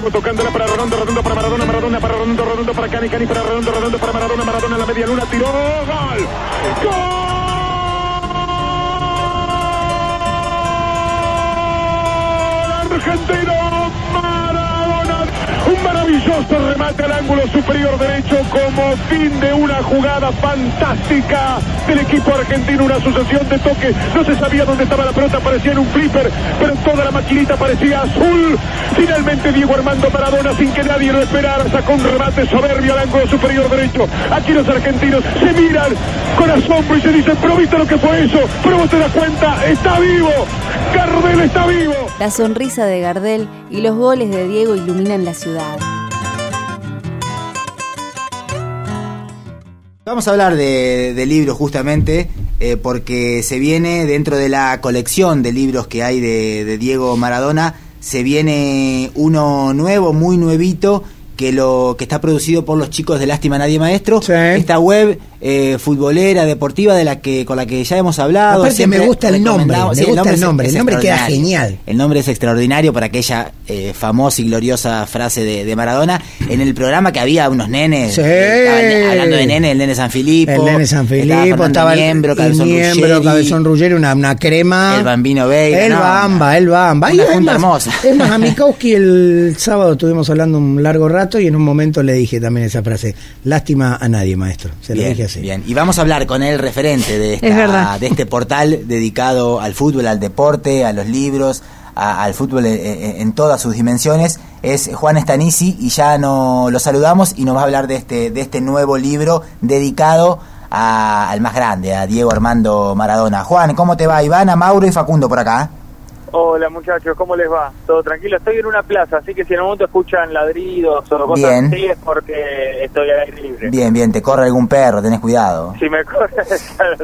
Palmo tocándola para Redondo, Redondo para Maradona, Maradona para Redondo, Redondo para Cani, Cani para Redondo, Redondo para Maradona, Maradona en la media luna, tiró, gol, gol, argentino, maravilloso remate al ángulo superior derecho como fin de una jugada fantástica del equipo argentino, una sucesión de toques, no se sabía dónde estaba la pelota, parecía en un flipper, pero toda la maquinita parecía azul. Finalmente Diego Armando Maradona, sin que nadie lo esperara, sacó un remate soberbio al ángulo superior derecho. Aquí los argentinos se miran con asombro y se dicen, pero viste lo que fue eso, pero vos te das cuenta, está vivo, Gardel está vivo. La sonrisa de Gardel y los goles de Diego iluminan la ciudad. Vamos a hablar de, de libros justamente eh, porque se viene dentro de la colección de libros que hay de, de Diego Maradona, se viene uno nuevo, muy nuevito, que lo que está producido por los chicos de Lástima Nadie Maestro, esta web eh, futbolera, deportiva de la que con la que ya hemos hablado. Aparte me gusta el nombre, me sí, gusta el nombre, es el nombre queda genial. El nombre es extraordinario por aquella eh, famosa y gloriosa frase de, de Maradona en el programa que había unos nenes Sí. eh, hablando de nenes, el nene San Filipo, El nene San Filipo, estaba el Niembro, Cabezón Niembro, Ruggeri, Cabezón Ruggeri, una, una crema. el Bambino Veiga, El no, Bamba, el Bamba. una Y junta hermosa. Es más, a Mikowski el sábado estuvimos hablando un largo rato y en un momento le dije también esa frase. Lástima a nadie, maestro. Se lo dije bien. Y vamos a hablar con el referente de, esta- Es de este portal dedicado al fútbol, al deporte, a los libros, a- al fútbol en, en- en todas sus dimensiones. Es Juan Stanisi y ya no, lo saludamos y nos va a hablar de este, de este nuevo libro dedicado a- al más grande, a Diego Armando Maradona. Juan, ¿cómo te va? Ivana, Mauro y Facundo por acá. Hola muchachos, ¿cómo les va? ¿Todo tranquilo? Estoy en una plaza, así que si en un momento escuchan ladridos o cosas Bien. así es porque estoy al aire libre. Bien, bien, te corre algún perro, tenés cuidado. Si me corre,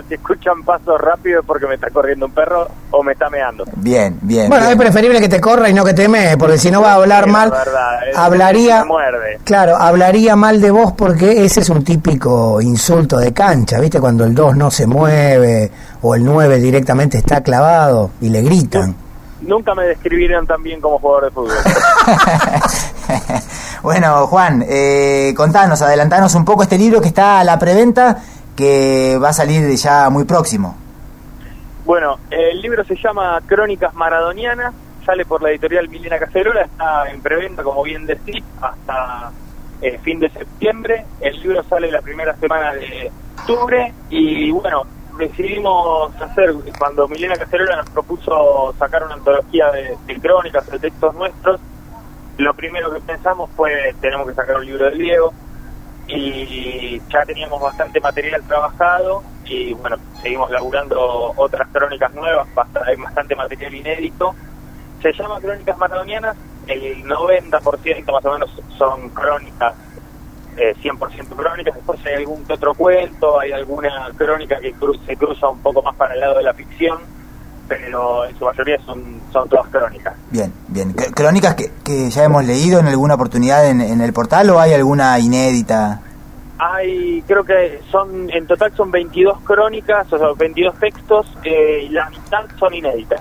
si escuchan pasos rápidos es porque me está corriendo un perro o me está meando. Bien, bien. Bueno, bien. es preferible que te corra y no que te mee, porque si no va a hablar Sí, mal, verdad, es- hablaría, muerde. claro, hablaría mal de vos porque ese es un típico insulto de cancha, ¿viste? Cuando el 2 no se mueve o el 9 directamente está clavado y le gritan. Nunca me describieron tan bien como jugador de fútbol. Bueno, Juan, eh, contanos, adelantanos un poco este libro que está a la preventa, que va a salir ya muy próximo. Bueno, el libro se llama Crónicas Maradonianas, sale por la editorial Milena Cacerola, está en preventa, como bien decís, hasta eh, fin de septiembre. El libro sale la primera semana de octubre y bueno, decidimos hacer, cuando Milena Cacerola nos propuso sacar una antología de, de crónicas, de textos nuestros, lo primero que pensamos fue tenemos que sacar un libro del Diego y ya teníamos bastante material trabajado y bueno, seguimos laburando otras crónicas nuevas, hay bastante material inédito. Se llama Crónicas Maradonianas, el 90% más o menos son crónicas, eh, 100% crónicas, después hay algún que otro cuento, hay alguna crónica que cru- se cruza un poco más para el lado de la ficción, pero en su mayoría son, son todas crónicas. Bien, bien. Cr- ¿Crónicas que, que ya hemos leído en alguna oportunidad en, en el portal o hay alguna inédita? Hay, creo que son, en total son 22 crónicas, o sea, 22 textos, eh, y la mitad son inéditas.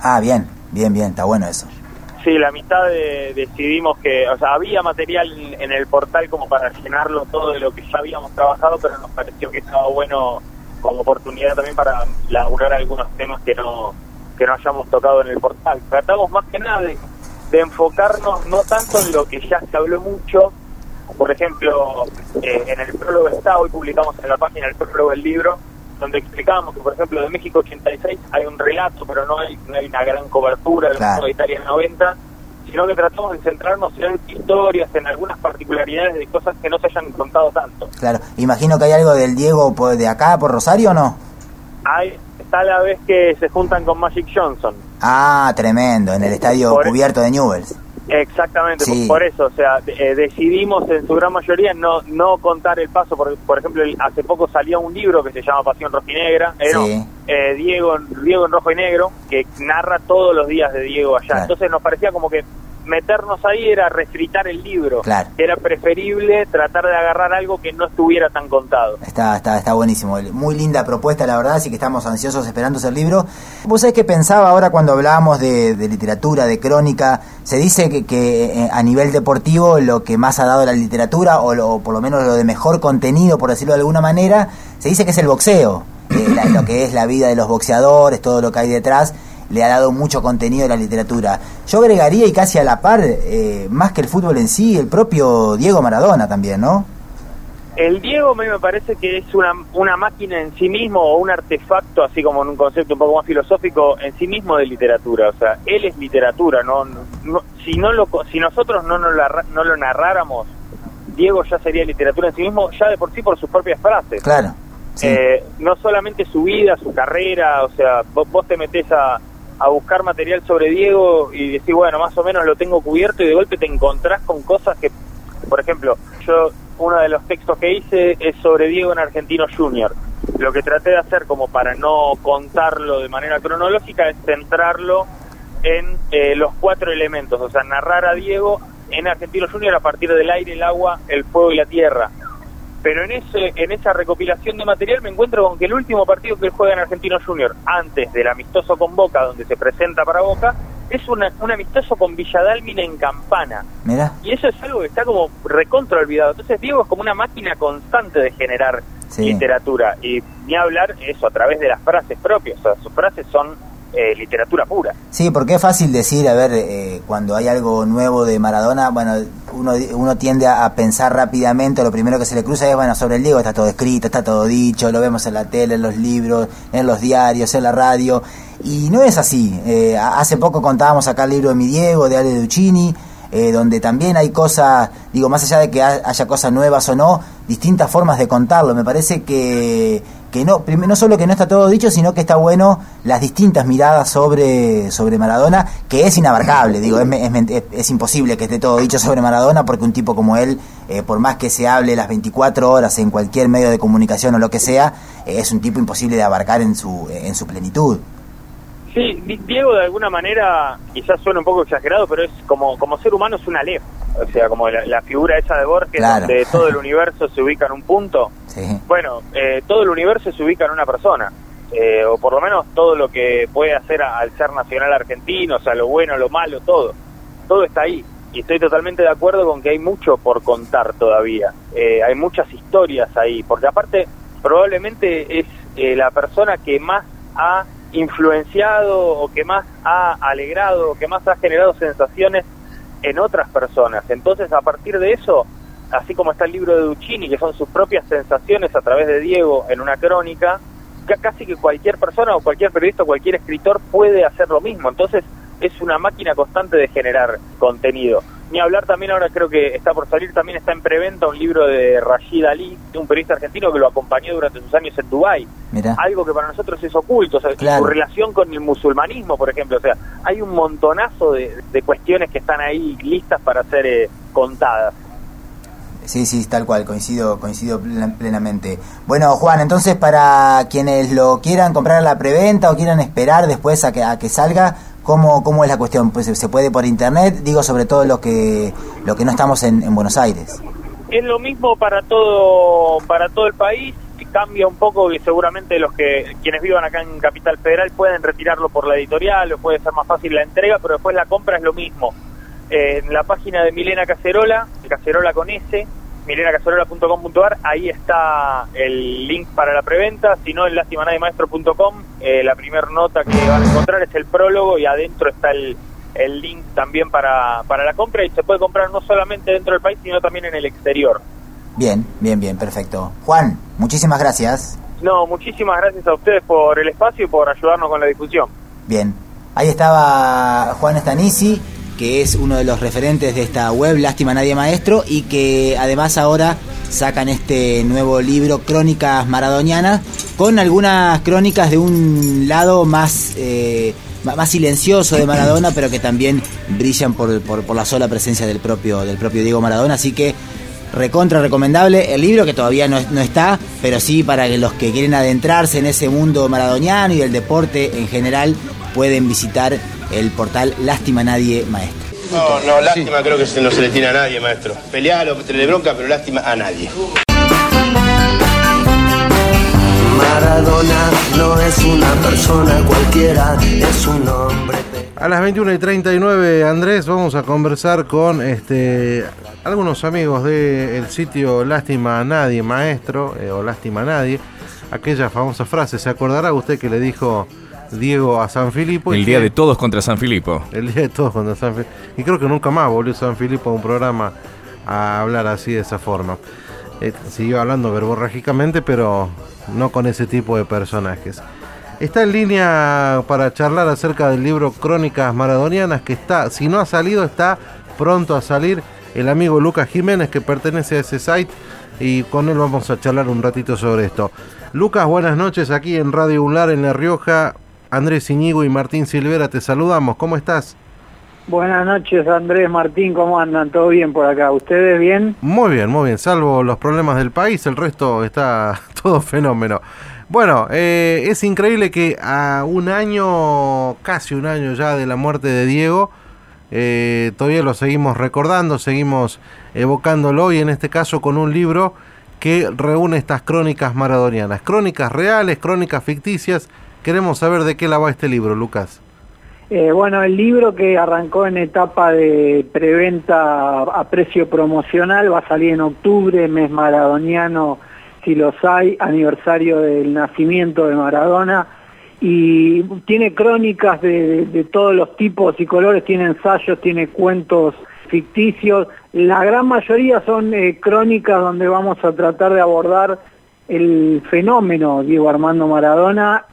Ah, bien, bien, bien, está bueno eso. Sí, la mitad de- decidimos que, o sea, había material en el portal como para llenarlo todo de lo que ya habíamos trabajado, pero nos pareció que estaba bueno como oportunidad también para laburar algunos temas que no que no hayamos tocado en el portal. Tratamos más que nada de, enfocarnos no tanto en lo que ya se habló mucho, por ejemplo, eh, en el prólogo está, hoy publicamos en la página el prólogo del libro, donde explicábamos que, por ejemplo, de México 86 hay un relato, pero no hay, no hay una gran cobertura de Claro. la Italia 90, sino que tratamos de centrarnos en historias, en algunas particularidades de cosas que no se hayan contado tanto. Claro, imagino que hay algo del Diego de acá, por Rosario, ¿o no? Hay, está la vez que se juntan con Magic Johnson. Ah, tremendo, en el estadio Por- cubierto de Newells. Exactamente, Sí. por eso, o sea, eh, decidimos en su gran mayoría no no contar el paso, por, por ejemplo, hace poco salió un libro que se llama Pasión Rojinegra, eh, no, Sí. eh, Diego, Diego en Rojo y Negro, que narra todos los días de Diego allá. Claro. Entonces nos parecía como que meternos ahí era refritar el libro, Claro. era preferible tratar de agarrar algo que no estuviera tan contado. Está, está, está buenísimo. Muy linda propuesta, la verdad, así que estamos ansiosos esperando ese libro. Vos sabés que pensaba ahora cuando hablábamos de, de literatura, de crónica, se dice que, que, eh, a nivel deportivo lo que más ha dado la literatura, o, lo- por lo menos lo de mejor contenido, por decirlo de alguna manera, se dice que es el boxeo. Eh, la- lo que es la vida de los boxeadores, todo lo que hay detrás, le ha dado mucho contenido a la literatura. Yo agregaría, y casi a la par, eh, más que el fútbol en sí, el propio Diego Maradona también, ¿no? El Diego a mí me parece que es una, una máquina en sí mismo o un artefacto, así como en un concepto un poco más filosófico, en sí mismo de literatura. O sea, él es literatura. No, no- si no lo, si nosotros no, nos la- no lo narráramos, Diego ya sería literatura en sí mismo, ya de por sí por sus propias frases. Claro. Sí. Eh, no solamente su vida, su carrera, o sea, vos, vos te metés a, a buscar material sobre Diego y decís, bueno, más o menos lo tengo cubierto y de golpe te encontrás con cosas que, por ejemplo, yo, uno de los textos que hice es sobre Diego en Argentino Junior. Lo que traté de hacer como para no contarlo de manera cronológica es centrarlo en eh, los cuatro elementos, o sea, narrar a Diego en Argentino Junior a partir del aire, el agua, el fuego y la tierra pero en ese en esa recopilación de material me encuentro con que el último partido que juega en Argentino Junior, antes del amistoso con Boca, donde se presenta para Boca, es una, un amistoso con Villadalmina en Campana. Mira. Y eso es algo que está como recontra olvidado. Entonces Diego es como una máquina constante de generar Sí. literatura. Y ni hablar eso a través de las frases propias. O sea, sus frases son eh, literatura pura. Sí, porque es fácil decir, a ver, eh, cuando hay algo nuevo de Maradona, bueno, uno, uno tiende a, pensar rápidamente, lo primero que se le cruza es, bueno, sobre el Diego está todo escrito, está todo dicho, lo vemos en la tele, en los libros, en los diarios, en la radio, y no es así. Eh, hace poco contábamos acá el libro de mi Diego, de Ale Duccini, eh, donde también hay cosas, digo, más allá de que ha- haya cosas nuevas o no, distintas formas de contarlo. Me parece que, que no, no solo que no está todo dicho, sino que está bueno las distintas miradas sobre, sobre Maradona, que es inabarcable, digo, es, es- es imposible que esté todo dicho sobre Maradona, porque un tipo como él, eh, por más que se hable las 24 horas en cualquier medio de comunicación o lo que sea, eh, es un tipo imposible de abarcar en su, en su plenitud. Sí, Di- Diego de alguna manera, quizás suena un poco exagerado, pero es como, como ser humano es una lef. O sea, como la, la figura esa de Borges, Claro. donde todo el universo se ubica en un punto. Sí. Bueno, eh, todo el universo se ubica en una persona. Eh, o por lo menos todo lo que puede hacer a- al ser nacional argentino, o sea, lo bueno, lo malo, todo. Todo está ahí. Y estoy totalmente de acuerdo con que hay mucho por contar todavía. Eh, hay muchas historias ahí, porque aparte probablemente es eh, la persona que más ha influenciado o que más ha alegrado o que más ha generado sensaciones en otras personas. Entonces, a partir de eso, así como está el libro de Duccini, que son sus propias sensaciones a través de Diego en una crónica, ca- casi que cualquier persona o cualquier periodista o cualquier escritor puede hacer lo mismo. Entonces, es una máquina constante de generar contenido. Ni hablar también, ahora creo que está por salir, también está en preventa un libro de Rashid Ali, un periodista argentino que lo acompañó durante sus años en Dubái Mira. algo que para nosotros es oculto, o sea, Claro. su relación con el musulmanismo, por ejemplo, o sea, hay un montonazo de, de cuestiones que están ahí listas para ser eh, contadas. Sí, sí, tal cual, coincido, coincido plen- plenamente. Bueno, Juan, entonces para quienes lo quieran comprar a la preventa o quieran esperar después a que, a que salga, ¿cómo, ¿cómo es la cuestión? Pues se puede por internet, digo sobre todo lo que, lo que no estamos en, en Buenos Aires. Es lo mismo para todo para todo el país, cambia un poco y seguramente los que quienes vivan acá en Capital Federal pueden retirarlo por la editorial o puede ser más fácil la entrega, pero después la compra es lo mismo. Eh, en la página de Milena Cacerola, Cacerola con S, milenacacerola.com.ar, ahí está el link para la preventa, si no en lastimanademaestro.com, eh, la primera nota que van a encontrar es el prólogo y adentro está el, el link también para, para la compra y se puede comprar no solamente dentro del país, sino también en el exterior. Bien, bien, bien, perfecto. Juan, muchísimas gracias. No, muchísimas gracias a ustedes por el espacio y por ayudarnos con la difusión. Bien, ahí estaba Juan Stanisi, que es uno de los referentes de esta web, Lástima Nadie Maestro, y que además ahora sacan este nuevo libro, Crónicas Maradonianas, con algunas crónicas de un lado más, eh, más silencioso de Maradona, pero que también brillan por, por, la sola presencia del propio, del propio Diego Maradona. Así que recontra recomendable el libro que todavía no, no está, pero sí para los que quieren adentrarse en ese mundo maradoniano y del deporte en general pueden visitar el portal Lástima Nadie Maestro. No, no, lástima sí. creo que no se le tiene a nadie, maestro. Pelealo, tenerle bronca, pero lástima a nadie. Maradona no es una persona cualquiera, es un hombre. A las 21 y 39, Andrés, vamos a conversar con este algunos amigos del sitio Lástima a Nadie, maestro, eh, o Lástima a Nadie. Aquella famosa frase, ¿se acordará usted que le dijo Diego a San Filipo. El día de todos contra San Filipo. El día de todos contra San Filipo. Y creo que nunca más volvió San Filipo a un programa a hablar así de esa forma. Eh, siguió hablando verborrágicamente, pero no con ese tipo de personajes. Está en línea para charlar acerca del libro Crónicas Maradonianas, que está, si no ha salido, está pronto a salir el amigo Lucas Jiménez, que pertenece a ese site, y con él vamos a charlar un ratito sobre esto. Lucas, buenas noches aquí en Radio Unlar en La Rioja. Andrés Iñigo y Martín Silvera, te saludamos. ¿Cómo estás? Buenas noches, Andrés, Martín, ¿cómo andan? ¿Todo bien por acá? ¿Ustedes bien? Muy bien, muy bien. Salvo los problemas del país, el resto está todo fenómeno. Bueno, eh, es increíble que a un año, casi un año ya de la muerte de Diego, eh, todavía lo seguimos recordando, seguimos evocándolo y en este caso con un libro que reúne estas crónicas maradonianas. Crónicas reales, crónicas ficticias Queremos saber de qué la va este libro, Lucas. Eh, bueno, el libro que arrancó en etapa de preventa a precio promocional va a salir en octubre, mes maradoniano, si los hay, aniversario del nacimiento de Maradona, y tiene crónicas de, todos los tipos y colores, tiene ensayos, tiene cuentos ficticios, la gran mayoría son eh, crónicas donde vamos a tratar de abordar el fenómeno Diego Armando Maradona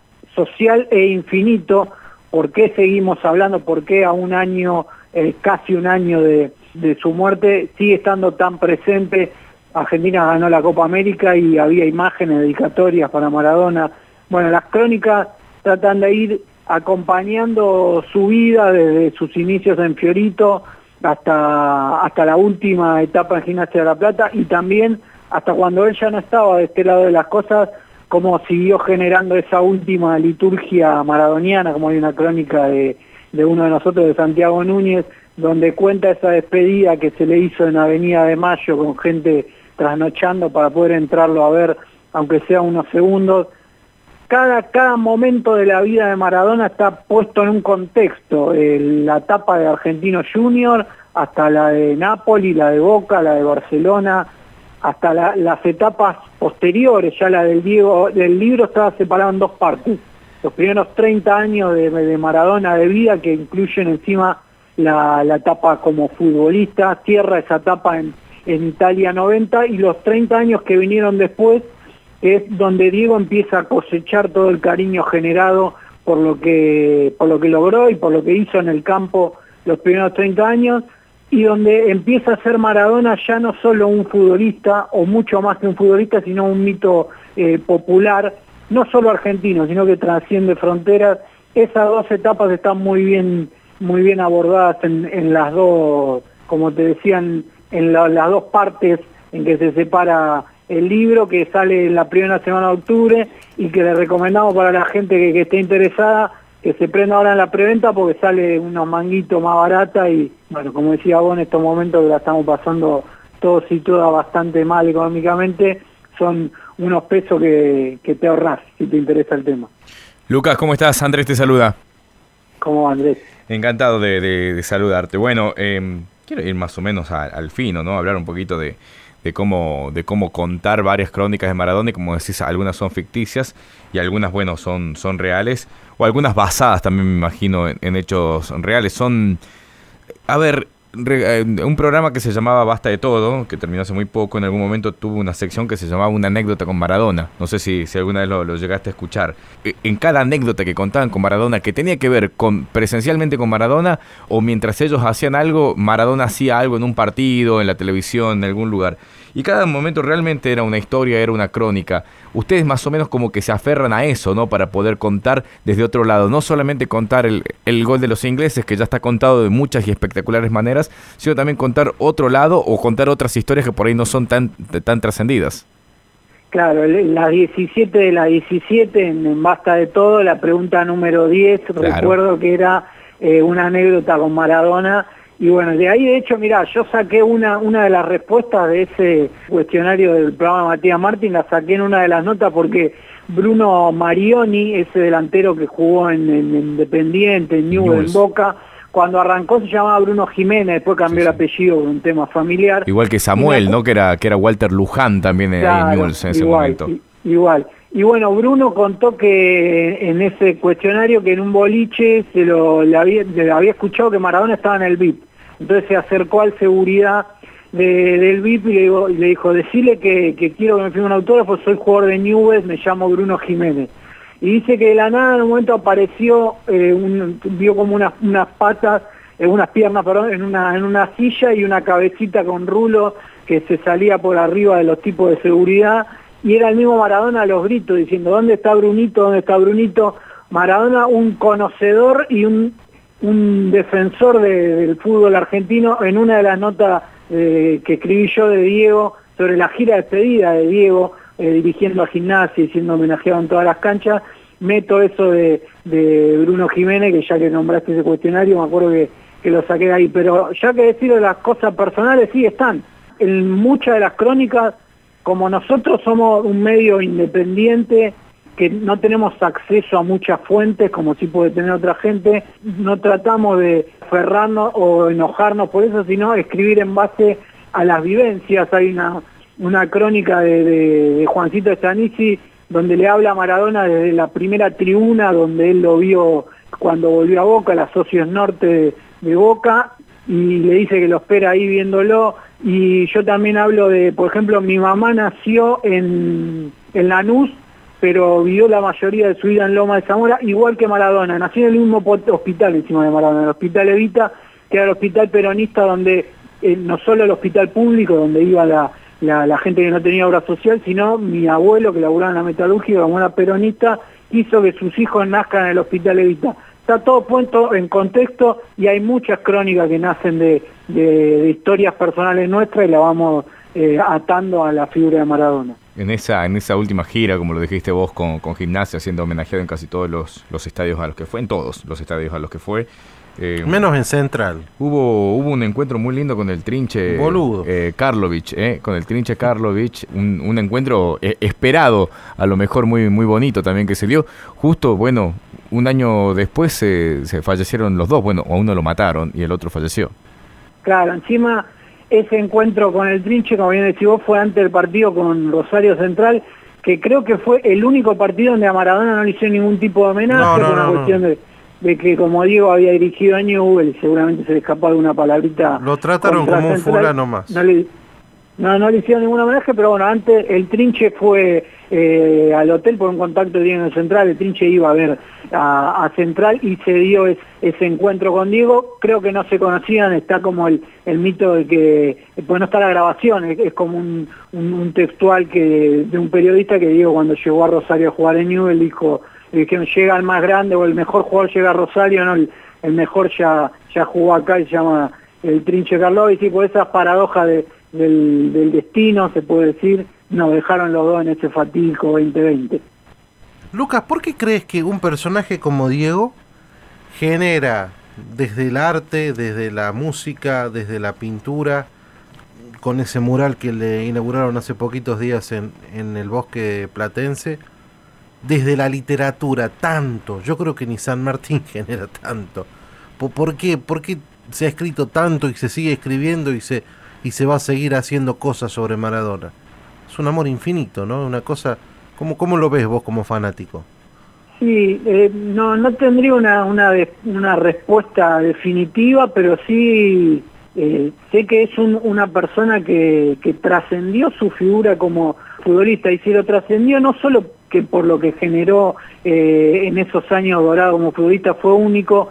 social e infinito, ¿por qué seguimos hablando? ¿Por qué a un año, eh, casi un año de, de, su muerte, sigue estando tan presente? Argentina ganó la Copa América y había imágenes dedicatorias para Maradona. Bueno, las crónicas tratan de ir acompañando su vida desde sus inicios en Fiorito hasta, hasta la última etapa en Gimnasia de la Plata y también hasta cuando él ya no estaba de este lado de las cosas, cómo siguió generando esa última liturgia maradoniana, como hay una crónica de, de, uno de nosotros, de Santiago Núñez, donde cuenta esa despedida que se le hizo en Avenida de Mayo con gente trasnochando para poder entrarlo a ver, aunque sea unos segundos. Cada, cada momento de la vida de Maradona está puesto en un contexto, la etapa de Argentino Junior, hasta la de Nápoles, la de Boca, la de Barcelona, hasta la, las etapas posteriores, ya la del Diego, del libro estaba separado en dos partes. Los primeros 30 años de, de Maradona de vida que incluyen encima la, la, etapa como futbolista, cierra esa etapa en, en Italia 90 y los 30 años que vinieron después es donde Diego empieza a cosechar todo el cariño generado por lo que, por lo que logró y por lo que hizo en el campo los primeros 30 años y donde empieza a ser Maradona ya no solo un futbolista, o mucho más que un futbolista, sino un mito eh, popular, no solo argentino, sino que trasciende fronteras. Esas dos etapas están muy bien, muy bien abordadas en, las dos, como te decían, en la, las dos partes en que se separa el libro, que sale en la primera semana de octubre y que le recomendamos para la gente que esté interesada que se prenda ahora en la preventa porque sale unos manguitos más barata y bueno, como decía vos en estos momentos que la estamos pasando todos y todas bastante mal económicamente, son unos pesos que, que te ahorras si te interesa el tema. Lucas, ¿cómo estás? Andrés te saluda. ¿Cómo va, Andrés? Encantado de, de, de saludarte. Bueno, eh, quiero ir más o menos a, al fino, ¿no? Hablar un poquito de, de cómo, de cómo contar varias crónicas de Maradona y como decís, algunas son ficticias y algunas, bueno, son, son reales o algunas basadas también me imagino en, hechos reales. Son, a ver, eh, un programa que se llamaba Basta de Todo, que terminó hace muy poco, en algún momento tuvo una sección que se llamaba Una anécdota con Maradona. No sé si, alguna vez lo, lo llegaste a escuchar. Eh, En cada anécdota que contaban con Maradona, que tenía que ver con presencialmente con Maradona, o mientras ellos hacían algo, Maradona hacía algo en un partido, en la televisión, en algún lugar. Y cada momento realmente era una historia, era una crónica. Ustedes más o menos como que se aferran a eso, ¿no? Para poder contar desde otro lado. No solamente contar el, el gol de los ingleses, que ya está contado de muchas y espectaculares maneras, sino también contar otro lado o contar otras historias que por ahí no son tan, tan trascendidas. Claro, el- la 17 de la 17, en, en Basta de Todo, la pregunta número 10, recuerdo que era eh, una anécdota con Maradona. Y bueno, de ahí de hecho, mirá, yo saqué una, una de las respuestas de ese cuestionario del programa Matías Martín, la saqué en una de las notas porque Bruno Marioni, ese delantero que jugó en, en Independiente, en Newell's, en. Boca, cuando arrancó se llamaba Bruno Jiménez, después cambió el apellido por un tema familiar. Igual que Samuel, ¿no? Que era, que era Walter Luján también en- en Claro, Newell's en ese igual, momento. Igual. Y bueno, Bruno contó que en ese cuestionario que en un boliche se lo le había, le había escuchado que Maradona estaba en el VIP. Entonces se acercó al seguridad de- del VIP y le, dijo, decirle que, quiero que me firme un autógrafo, soy jugador de Newell's, me llamo Bruno Jiménez. Y dice que de la nada en un momento apareció, eh, vio como unas, unas patas, eh, unas piernas, perdón, en una, en una silla y una cabecita con rulo que se salía por arriba de los tipos de seguridad y era el mismo Maradona a los gritos diciendo, ¿dónde está Brunito? ¿Dónde está Brunito? Maradona, un conocedor y un, un defensor de- del fútbol argentino en una de las notas eh, que escribí yo de Diego sobre la gira de despedida de Diego eh, dirigiendo a gimnasia y siendo homenajeado en todas las canchas, meto eso de, de Bruno Jiménez, que ya que nombraste ese cuestionario, me acuerdo que, que lo saqué de ahí, pero ya que decir de las cosas personales, sí están. En muchas de las crónicas, como nosotros somos un medio independiente, que no tenemos acceso a muchas fuentes como sí puede tener otra gente, no tratamos de aferrarnos o enojarnos por eso, sino escribir en base a las vivencias. Hay una, una crónica de, Juancito Estanici donde le habla a Maradona desde la primera tribuna donde él lo vio cuando volvió a Boca, la socios norte de, de Boca, y le dice que lo espera ahí viéndolo. Y yo también hablo de, por ejemplo, mi mamá nació en, en Lanús, pero vivió la mayoría de su vida en Loma de Zamora, igual que Maradona. Nació en el mismo hospital encima de Maradona, el Hospital Evita, que era el hospital peronista donde, eh, no solo el hospital público, donde iba la, gente que no tenía obra social, sino mi abuelo, que laburaba en la metalúrgica como era peronista, hizo que sus hijos nazcan en el Hospital Evita. Está todo puesto en contexto y hay muchas crónicas que nacen de historias personales nuestras y la vamos eh, atando a la figura de Maradona. En esa, en esa última gira, como lo dijiste vos, con, con gimnasia, siendo homenajeado en casi todos los, los estadios a los que fue, en todos los estadios a los que fue. eh, Menos en Central. Hubo, hubo un encuentro muy lindo con el trinche Boludo. eh, Karlovich, eh, con el trinche Karlovich, un, un encuentro eh, esperado, a lo mejor muy, muy bonito también que se dio. Justo, bueno, un año después se- se fallecieron los dos, bueno, a uno lo mataron y el otro falleció. Claro, encima ese encuentro con el Trinche, como bien decís vos, fue antes del partido con Rosario Central, que creo que fue el único partido donde a Maradona no le hicieron ningún tipo de homenaje, No, no, por una no, cuestión de, de que como Diego había dirigido a Newell seguramente se le escapó alguna palabrita. Lo trataron como un fulano más. Le, no, no le hicieron ningún homenaje, pero bueno, antes el Trinche fue eh, al hotel por un contacto que tiene en Central, el Trinche iba a ver a, a Central y se dio es- ese encuentro con Diego, creo que no se conocían, está como el, el mito de que, pues no está la grabación, es, como un, un- textual que de un periodista que Diego cuando llegó a Rosario a jugar en Newell dijo, le dijeron llega el más grande o el mejor jugador llega a Rosario, no, el, el mejor ya, ya jugó acá y se llama el Trinche Karlovich. Y por esas paradojas de- del, del destino, se puede decir, nos dejaron los dos en ese fatídico 2020. Lucas, ¿por qué crees que un personaje como Diego genera desde el arte, desde la música, desde la pintura, con ese mural que le inauguraron hace poquitos días en, en el bosque platense, desde la literatura, tanto? Yo creo que ni San Martín genera tanto. ¿Por, qué? ¿Por qué se ha escrito tanto y se sigue escribiendo y se, y se va a seguir haciendo cosas sobre Maradona? Es un amor infinito, ¿no? Una cosa... ¿Cómo, cómo lo ves vos como fanático? Sí, eh, no, no tendría una, una, una respuesta definitiva, pero sí eh, sé que es una persona que, que trascendió su figura como futbolista y si lo trascendió no solo que por lo que generó eh, en esos años dorados como futbolista fue único,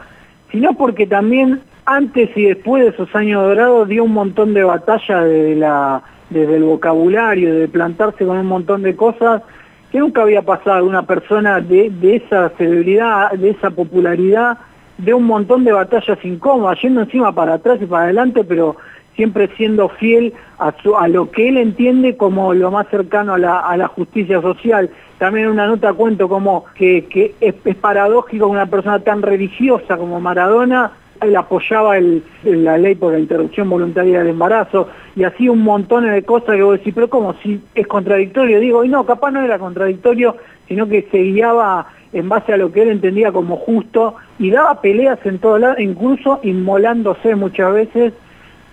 sino porque también antes y después de esos años dorados dio un montón de batallas desde, el vocabulario, de plantarse con un montón de cosas que nunca había pasado una persona de, esa celebridad, de esa popularidad, de un montón de batallas incómodas, yendo encima para atrás y para adelante, pero siempre siendo fiel a, lo que él entiende como lo más cercano a la, justicia social. También una nota cuento como que, que es, es, paradójico que una persona tan religiosa como Maradona, él apoyaba la ley por la interrupción voluntaria del embarazo y así un montón de cosas que vos decís, pero como si es contradictorio, digo, y no, capaz no era contradictorio, sino que se guiaba en base a lo que él entendía como justo y daba peleas en todo lado, incluso inmolándose muchas veces.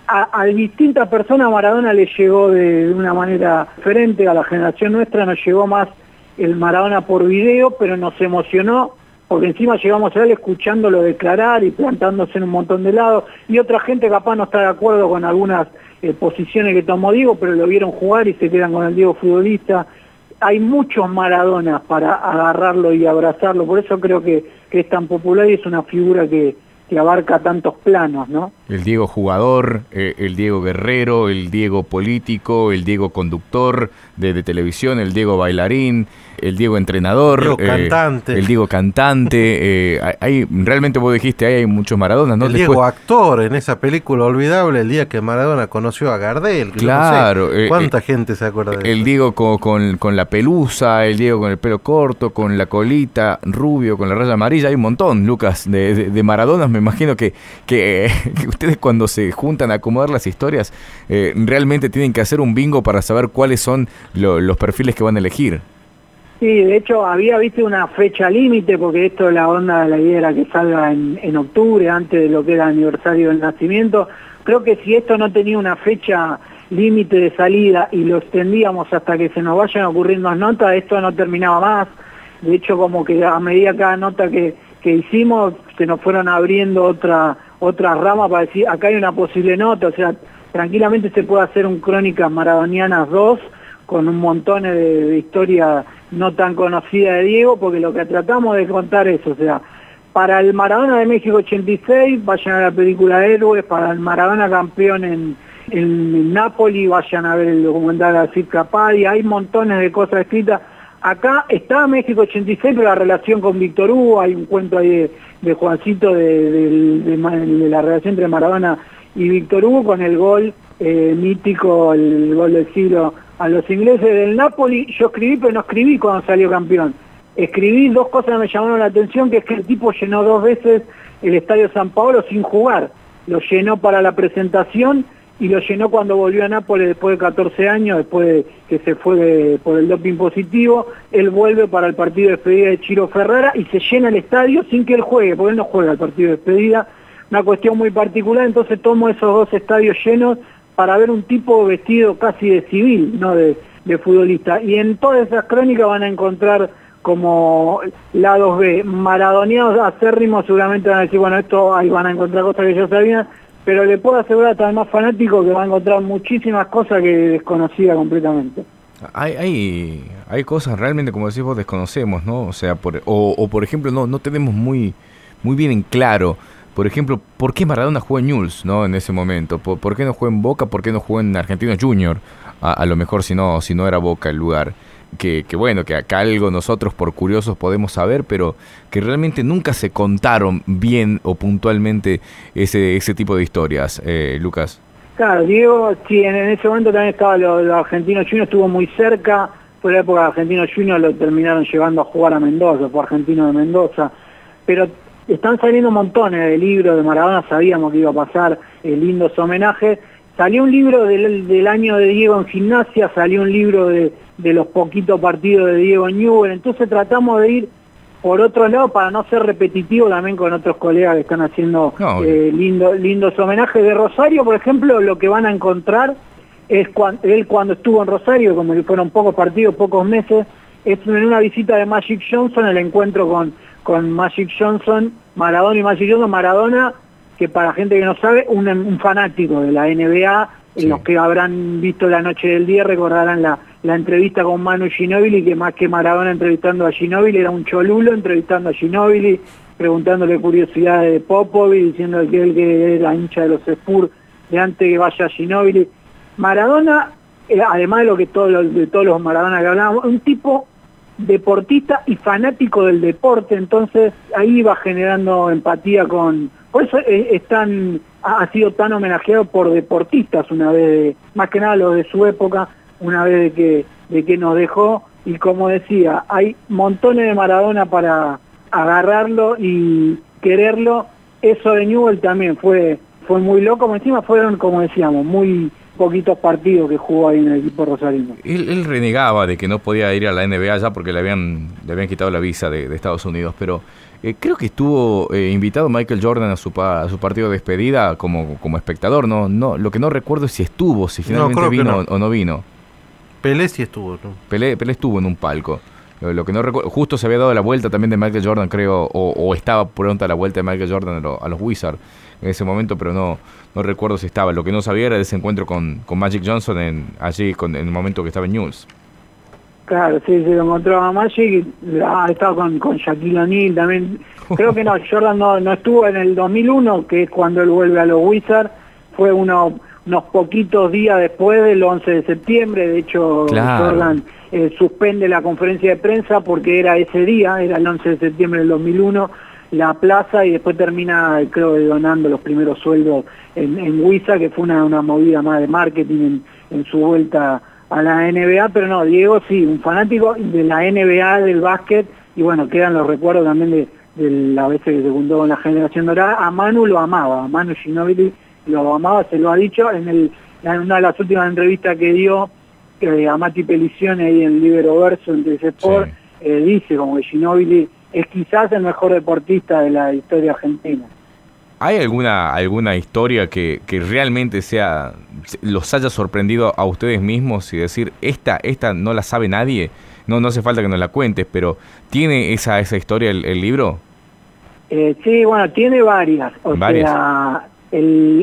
A, a distintas personas Maradona le llegó de, de, una manera diferente, a la generación nuestra nos llegó más el Maradona por video, pero nos emocionó porque encima llegamos a él escuchándolo declarar y plantándose en un montón de lados, y otra gente capaz no está de acuerdo con algunas eh, posiciones que tomó Diego, pero lo vieron jugar y se quedan con el Diego futbolista, hay muchos Maradonas para agarrarlo y abrazarlo, por eso creo que, es tan popular y es una figura que, que abarca tantos planos, ¿no? El Diego jugador, eh, el Diego guerrero, el Diego político, el Diego conductor de, de televisión, el Diego bailarín, el Diego entrenador, Diego eh, cantante. el Diego cantante. eh, hay, realmente vos dijiste, ahí hay muchos Maradonas, ¿no? El Diego actor en esa película olvidable, el día que Maradona conoció a Gardel. Claro. no sé eh, ¿Cuánta eh, gente se acuerda de El eso? Diego con, con, con la pelusa, el Diego con el pelo corto, con la colita, rubio, con la raya amarilla. Hay un montón, Lucas, de, de, de Maradonas. Me imagino que, que ustedes cuando se juntan a acomodar las historias, eh, realmente tienen que hacer un bingo para saber cuáles son lo- los perfiles que van a elegir. Sí, de hecho había, viste, una fecha límite, porque esto la onda, la idea era que salga en, en octubre, antes de lo que era el aniversario del nacimiento. Creo que si esto no tenía una fecha límite de salida y lo extendíamos hasta que se nos vayan ocurriendo las notas, esto no terminaba más. De hecho, como que a medida cada nota que, que hicimos, se nos fueron abriendo otra otras ramas para decir, acá hay una posible nota, o sea, tranquilamente se puede hacer un Crónicas Maradonianas 2 con un montón de, de historia no tan conocida de Diego, porque lo que tratamos de contar es, o sea, para el Maradona de México 86, vayan a la película Héroes, para el Maradona campeón en, en Nápoles, vayan a ver el documental de Cid Capari, hay montones de cosas escritas. Acá está México 86, pero la relación con Víctor Hugo, hay un cuento ahí de, de Juancito de, la relación entre Maradona y Víctor Hugo con el gol eh, mítico, el gol del siglo a los ingleses del Napoli. Yo escribí, pero no escribí cuando salió campeón. Escribí dos cosas que me llamaron la atención, que es que el tipo llenó dos veces el Estadio San Paolo sin jugar. Lo llenó para la presentación y lo llenó cuando volvió a Nápoles después de 14 años, después de que se fue por el doping positivo, él vuelve para el partido de despedida de Chiro Ferrara y se llena el estadio sin que él juegue, porque él no juega el partido de despedida, una cuestión muy particular, entonces tomo esos dos estadios llenos para ver un tipo vestido casi de civil, no de, de futbolista. Y en todas esas crónicas van a encontrar como lados B, maradoneados acérrimos seguramente van a decir, bueno, esto ahí van a encontrar cosas que yo sabía, pero le puedo asegurar al más fanático que va a encontrar muchísimas cosas que desconocía completamente. Hay, hay, hay cosas realmente, como decís vos, desconocemos, ¿no? O sea, por, o, o por ejemplo, no, no tenemos muy, muy bien en claro, por ejemplo, ¿por qué Maradona jugó en Newell's, ¿no? En ese momento. ¿Por, por qué no jugó en Boca? ¿Por qué no jugó en Argentino Junior? A, a, lo mejor si no, si no era Boca el lugar. Que, que, bueno, que acá algo nosotros por curiosos podemos saber, pero que realmente nunca se contaron bien o puntualmente ese, ese tipo de historias, eh, Lucas. Claro, Diego, sí, en, ese momento también estaba los lo Argentino Junior, estuvo muy cerca, fue la época de Argentino Junior, lo terminaron llevando a jugar a Mendoza, fue Argentino de Mendoza, pero están saliendo montones de libros de Maradona, sabíamos que iba a pasar eh, lindos homenajes. Salió un libro del, del, año de Diego en gimnasia, salió un libro de, de los poquitos partidos de Diego Newell, entonces tratamos de ir por otro lado para no ser repetitivo también con otros colegas que están haciendo no, eh, lindo, lindos homenajes. De Rosario, por ejemplo, lo que van a encontrar es cuando, él cuando estuvo en Rosario, como que fueron pocos partidos, pocos meses, es en una visita de Magic Johnson, el encuentro con con Magic Johnson, Maradona y Magic Johnson, Maradona que para gente que no sabe, un, un fanático de la NBA, los que habrán visto la noche del día recordarán la, la entrevista con Manu Ginóbili, que más que Maradona entrevistando a Ginóbili, era un cholulo entrevistando a Ginóbili, preguntándole curiosidades de Popovic, diciendo que él que era hincha de los Spurs de antes que vaya a Ginóbili. Maradona, eh, además de lo que todos los, de todos los Maradona que hablábamos, un tipo deportista y fanático del deporte, entonces ahí va generando empatía con... Por eso eh, ha sido tan homenajeado por deportistas una vez, más que nada los de su época, una vez de que, de que nos dejó, y como decía, hay montones de Maradona para agarrarlo y quererlo, eso de Newell también fue, fue muy loco, encima fueron, como decíamos, muy poquitos partidos que jugó ahí en el equipo rosarino. Él, renegaba de que no podía ir a la NBA ya porque le habían, le habían quitado la visa de, Estados Unidos, pero eh, creo que estuvo eh, invitado Michael Jordan a su, a su partido de despedida como, como espectador. No, no, lo que no recuerdo es si estuvo, si finalmente vino o no vino. Pelé sí estuvo. Pelé, Pelé estuvo en un palco. Lo que no recuerdo, justo se había dado la vuelta también de Michael Jordan, creo, o, estaba pronta la vuelta de Michael Jordan a, los Wizards en ese momento, pero no, no recuerdo si estaba. Lo que no sabía era ese encuentro con, con Magic Johnson en, allí con, en el momento que estaba en News. Claro, sí, se lo encontró a Magic, ha estado con, con Shaquille O'Neal también. Creo que no, Jordan no, no estuvo en el 2001, que es cuando él vuelve a los Wizards, fue uno unos poquitos días después del 11 de septiembre, de hecho Jordan eh, suspende la conferencia de prensa porque era ese día, era el 11 de septiembre del 2001, la plaza y después termina, creo, donando los primeros sueldos en, en Huiza, que fue una, movida más de marketing en, su vuelta a la NBA, pero no, Diego sí, un fanático de la NBA, del básquet, y bueno, quedan los recuerdos también de, de la vez que se juntó con la generación dorada, a Manu lo amaba, a Manu Ginobili lo amaba, se lo ha dicho en, el, en una de las últimas entrevistas que dio eh, a Mati Pelicione ahí en Libero Verso en Sport, eh, dice como que Ginóbili es quizás el mejor deportista de la historia argentina. ¿Hay alguna, alguna historia que, que, realmente sea los haya sorprendido a ustedes mismos y decir, esta, esta no la sabe nadie? No, no hace falta que nos la cuentes, pero ¿tiene esa, esa historia el, libro? Eh, sí, bueno, tiene varias. O sea,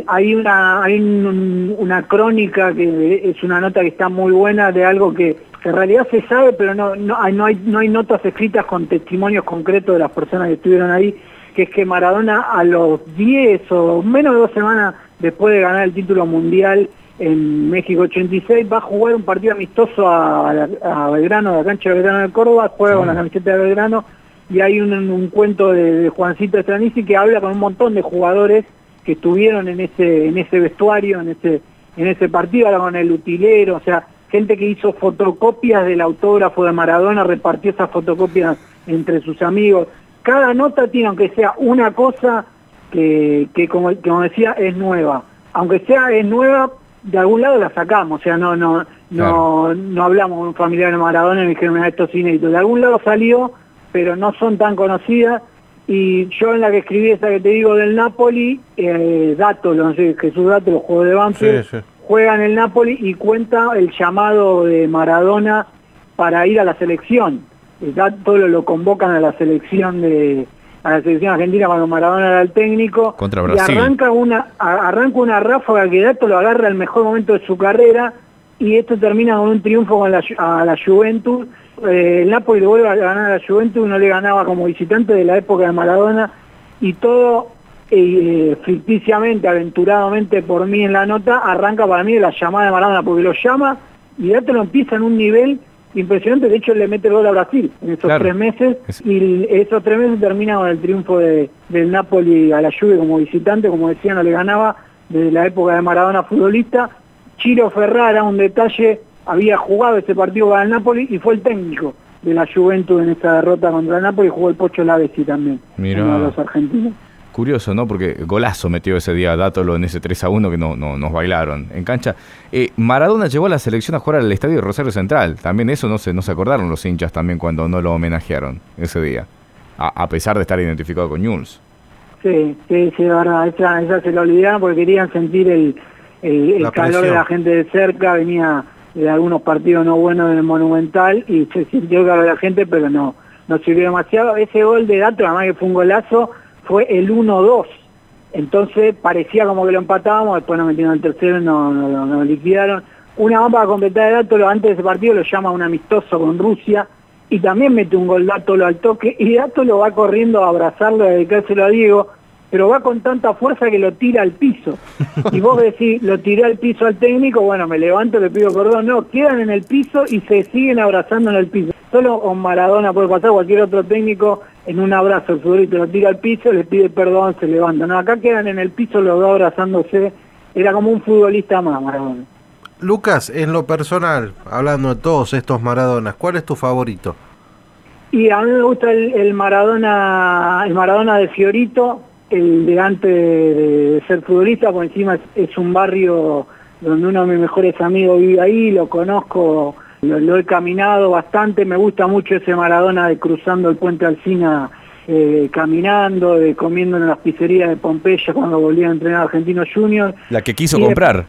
hay una hay una crónica que es una nota que está muy buena de algo que, en realidad se sabe pero no no hay, no hay no hay notas escritas con testimonios concretos de las personas que estuvieron ahí que es que Maradona a los 10 o menos de dos semanas después de ganar el título mundial en México 86 va a jugar un partido amistoso a, Belgrano, a la cancha de Belgrano de Córdoba, juega con la camiseta de Belgrano y hay un, cuento de, Juancito Estranici que habla con un montón de jugadores que estuvieron en ese, en ese vestuario, en ese, en ese partido, ahora con el utilero, o sea, gente que hizo fotocopias del autógrafo de Maradona, repartió esas fotocopias entre sus amigos. Cada nota tiene, aunque sea una cosa que, que como, como decía, es nueva. Aunque sea es nueva, de algún lado la sacamos, o sea, no, no, no, no hablamos con un familiar de Maradona y me dijeron, esto es inédito. De algún lado salió, pero no son tan conocidas y yo en la que escribí esa que te digo del Napoli, eh, Dato, no sé, Jesús Dato, los juegos de Banfield, juega en el Napoli y cuenta el llamado de Maradona para ir a la selección. Dato lo, lo convocan a la selección de a la selección argentina cuando Maradona era el técnico. Contra y arranca una arranca una ráfaga que Dato lo agarra el mejor momento de su carrera y esto termina con un triunfo con la, a la Juventus eh, el Napoli le vuelve a ganar a la Juventus, no le ganaba como visitante de la época de Maradona y todo eh, ficticiamente, aventuradamente por mí en la nota, arranca para mí de la llamada de Maradona, porque lo llama y ya te lo empieza en un nivel impresionante, de hecho le mete el gol a Brasil en esos tres meses y esos tres meses termina con el triunfo de, del Napoli a la Juve como visitante, como decía, no le ganaba desde la época de Maradona futbolista. Chiro Ferrara, un detalle había jugado ese partido para el Napoli y fue el técnico de la Juventus en esta derrota contra el Napoli y jugó el Pocho Lavesi también, Mira. uno de los argentinos. Curioso, ¿no? Porque golazo metió ese día Dátolo en ese 3 a 1 que no, no nos bailaron en cancha. Eh, Maradona llevó a la selección a jugar al estadio de Rosario Central. También eso no se, no se acordaron los hinchas también cuando no lo homenajearon ese día. A, pesar de estar identificado con Jules. Sí, sí, sí, verdad. Esa, esa se lo olvidaron porque querían sentir el, el, calor de la gente de cerca. Venía de algunos partidos no buenos en el Monumental y se sintió que la gente, pero no, no sirvió demasiado. Ese gol de Dato, además que fue un golazo, fue el 1-2 Entonces parecía como que lo empatábamos, después nos metieron el tercero y nos no, no, liquidaron. Una más para completar el dato, antes de ese partido lo llama un amistoso con Rusia y también mete un gol Dátolo al toque y lo va corriendo a abrazarlo, a dedicárselo a Diego, pero va con tanta fuerza que lo tira al piso. Y vos decís, lo tiré al piso al técnico, bueno, me levanto, le pido perdón, no, quedan en el piso y se siguen abrazando en el piso. Solo con Maradona puede pasar, cualquier otro técnico en un abrazo, el futbolista lo tira al piso, le pide perdón, se levanta. No, acá quedan en el piso los dos abrazándose, era como un futbolista más Maradona. Lucas, en lo personal, hablando de todos estos Maradonas, ¿cuál es tu favorito? Y a mí me gusta el, Maradona, el Maradona de Fiorito, el de antes de, ser futbolista, por encima es, un barrio donde uno de mis mejores amigos vive ahí, lo conozco, lo, he caminado bastante, me gusta mucho ese Maradona de cruzando el puente Alcina eh, caminando, de comiendo en las pizzerías de Pompeya cuando volvía a entrenar a Argentino Junior. La que quiso comprar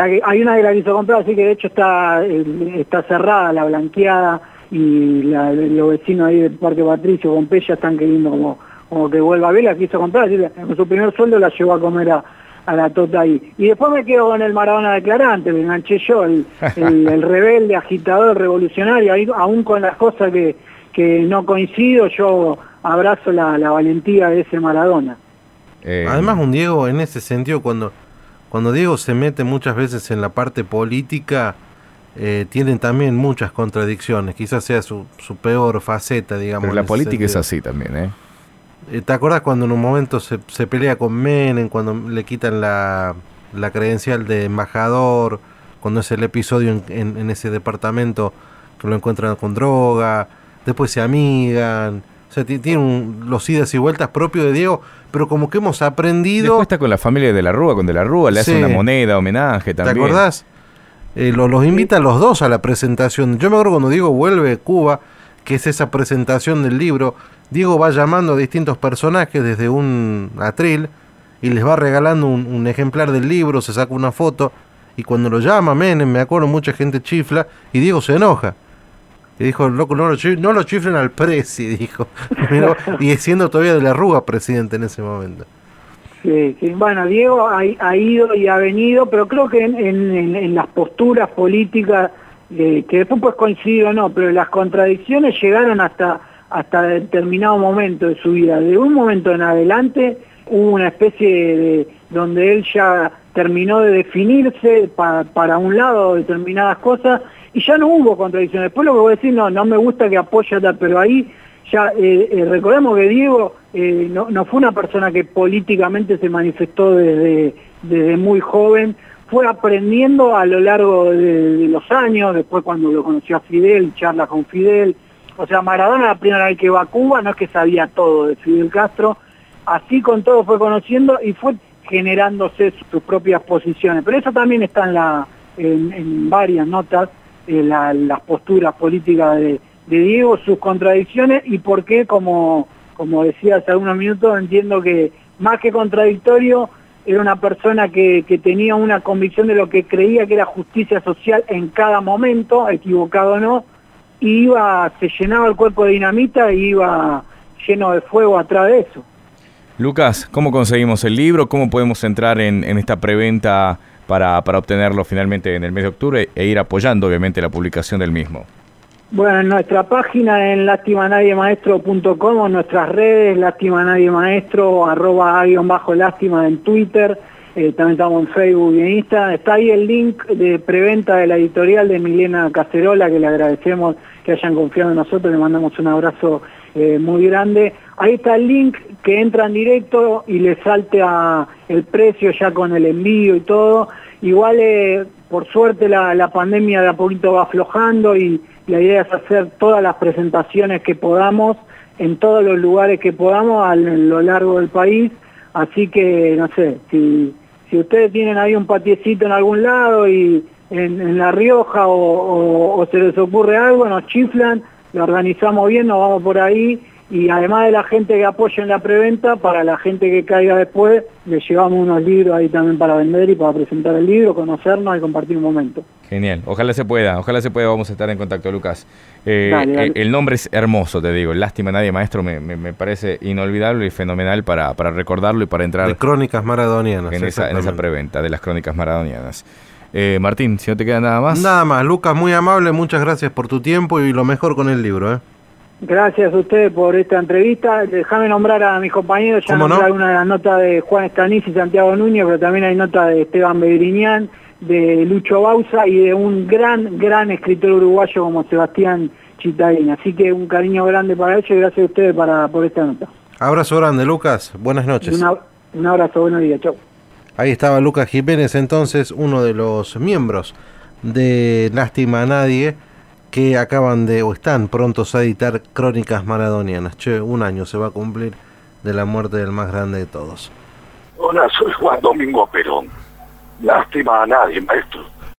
hay una de las que hizo comprar, así que de hecho está, está cerrada, la blanqueada, y los vecinos ahí del Parque Patricio, Pompeya, están queriendo como, como que vuelva a ver, la quiso comprar, así con su primer sueldo la llevó a comer a, la tota ahí. Y después me quedo con el Maradona declarante, me enganché yo, el, rebelde, agitador, revolucionario, ahí, aún con las cosas que, que no coincido, yo abrazo la, valentía de ese Maradona. Eh, Además un Diego en ese sentido cuando cuando Diego se mete muchas veces en la parte política, eh, tienen también muchas contradicciones. Quizás sea su, su peor faceta, digamos. Pero la política es así también, ¿eh? ¿Eh? ¿Te acuerdas cuando en un momento se, se pelea con Menem, cuando le quitan la, la, credencial de embajador, cuando es el episodio en, en, ese departamento que lo encuentran con droga, después se amigan, o sea, tiene los idas y vueltas propios de Diego, pero como que hemos aprendido. Después está con la familia de la Rúa, con De la Rúa, le hace una moneda, homenaje también. ¿Te acordás? Eh, los invita a los dos a la presentación. Yo me acuerdo cuando Diego vuelve a Cuba, que es esa presentación del libro. Diego va llamando a distintos personajes desde un atril y les va regalando un, ejemplar del libro, se saca una foto. Y cuando lo llama Menem, me acuerdo, mucha gente chifla y Diego se enoja. Y dijo, loco, no lo, no lo chiflen al presi, dijo. y siendo todavía de la Rúa presidente en ese momento. Sí, bueno, Diego ha, ido y ha venido, pero creo que en, las posturas políticas, eh, que después pues coincido no, pero las contradicciones llegaron hasta, hasta determinado momento de su vida. De un momento en adelante hubo una especie de, donde él ya terminó de definirse para un lado determinadas cosas y ya no hubo contradicciones. Después lo que voy a decir, no, no me gusta que apoye a pero ahí ya eh, eh, recordemos que Diego eh, no, fue una persona que políticamente se manifestó desde, desde muy joven, fue aprendiendo a lo largo de, los años, después cuando lo conoció a Fidel, charla con Fidel, o sea, Maradona la primera vez que va a Cuba no es que sabía todo de Fidel Castro, así con todo fue conociendo y fue generándose sus propias posiciones, pero eso también está en, varias notas eh, las posturas políticas de, Diego, sus contradicciones y por qué, como, como decía hace algunos minutos, entiendo que más que contradictorio, era una persona que, que, tenía una convicción de lo que creía que era justicia social en cada momento, equivocado o no, y iba, se llenaba el cuerpo de dinamita y iba lleno de fuego atrás de eso. Lucas, ¿cómo conseguimos el libro? ¿Cómo podemos entrar en, en esta preventa para, para obtenerlo finalmente en el mes de octubre e ir apoyando obviamente la publicación del mismo? Bueno, en nuestra página en lastimanadiemaestro.com o en nuestras redes, lástima nadie maestro, arroba guion bajo lástima en Twitter, eh, también estamos en Facebook y en Instagram. Está ahí el link de preventa de la editorial de Milena Cacerola, que le agradecemos que hayan confiado en nosotros, le mandamos un abrazo eh, muy grande. Ahí está el link que entra en directo y le salte el precio ya con el envío y todo. Igual, eh, por suerte, la, pandemia de a poquito va aflojando y la idea es hacer todas las presentaciones que podamos en todos los lugares que podamos a lo largo del país. Así que, no sé, si, si ustedes tienen ahí un patiecito en algún lado y en, La Rioja o, se les ocurre algo, nos chiflan lo organizamos bien, nos vamos por ahí Y además de la gente que apoya en la preventa, para la gente que caiga después, le llevamos unos libros ahí también para vender y para presentar el libro, conocernos y compartir un momento. Genial, ojalá se pueda, ojalá se pueda, vamos a estar en contacto, Lucas. Eh, Dale, dale. eh, El nombre es hermoso, te digo, Lástima Nadie Maestro me, me- me parece inolvidable y fenomenal para, para recordarlo y para entrar De crónicas maradonianas. en esa, en esa preventa de las crónicas maradonianas. Eh, Martín, si no te queda nada más. Nada más, Lucas, muy amable, muchas gracias por tu tiempo y lo mejor con el libro. ¿eh? Gracias a ustedes por esta entrevista. Déjame nombrar a mis compañeros, ya ¿Cómo no? alguna de las notas de Juan Estanis y Santiago Núñez, pero también hay notas de Esteban Bedriñán, de Lucho Bausa y de un gran, gran escritor uruguayo como Sebastián Chitaín. Así que un cariño grande para ellos y gracias a ustedes para, por esta nota. Abrazo grande, Lucas. Buenas noches. Un abrazo, buenos días, chau. Ahí estaba Lucas Jiménez, entonces uno de los miembros de Lástima a Nadie que acaban de o están prontos a editar Crónicas Maradonianas. Che, un año se va a cumplir de la muerte del más grande de todos. Hola, soy Juan Domingo Perón. Lástima a nadie, maestro.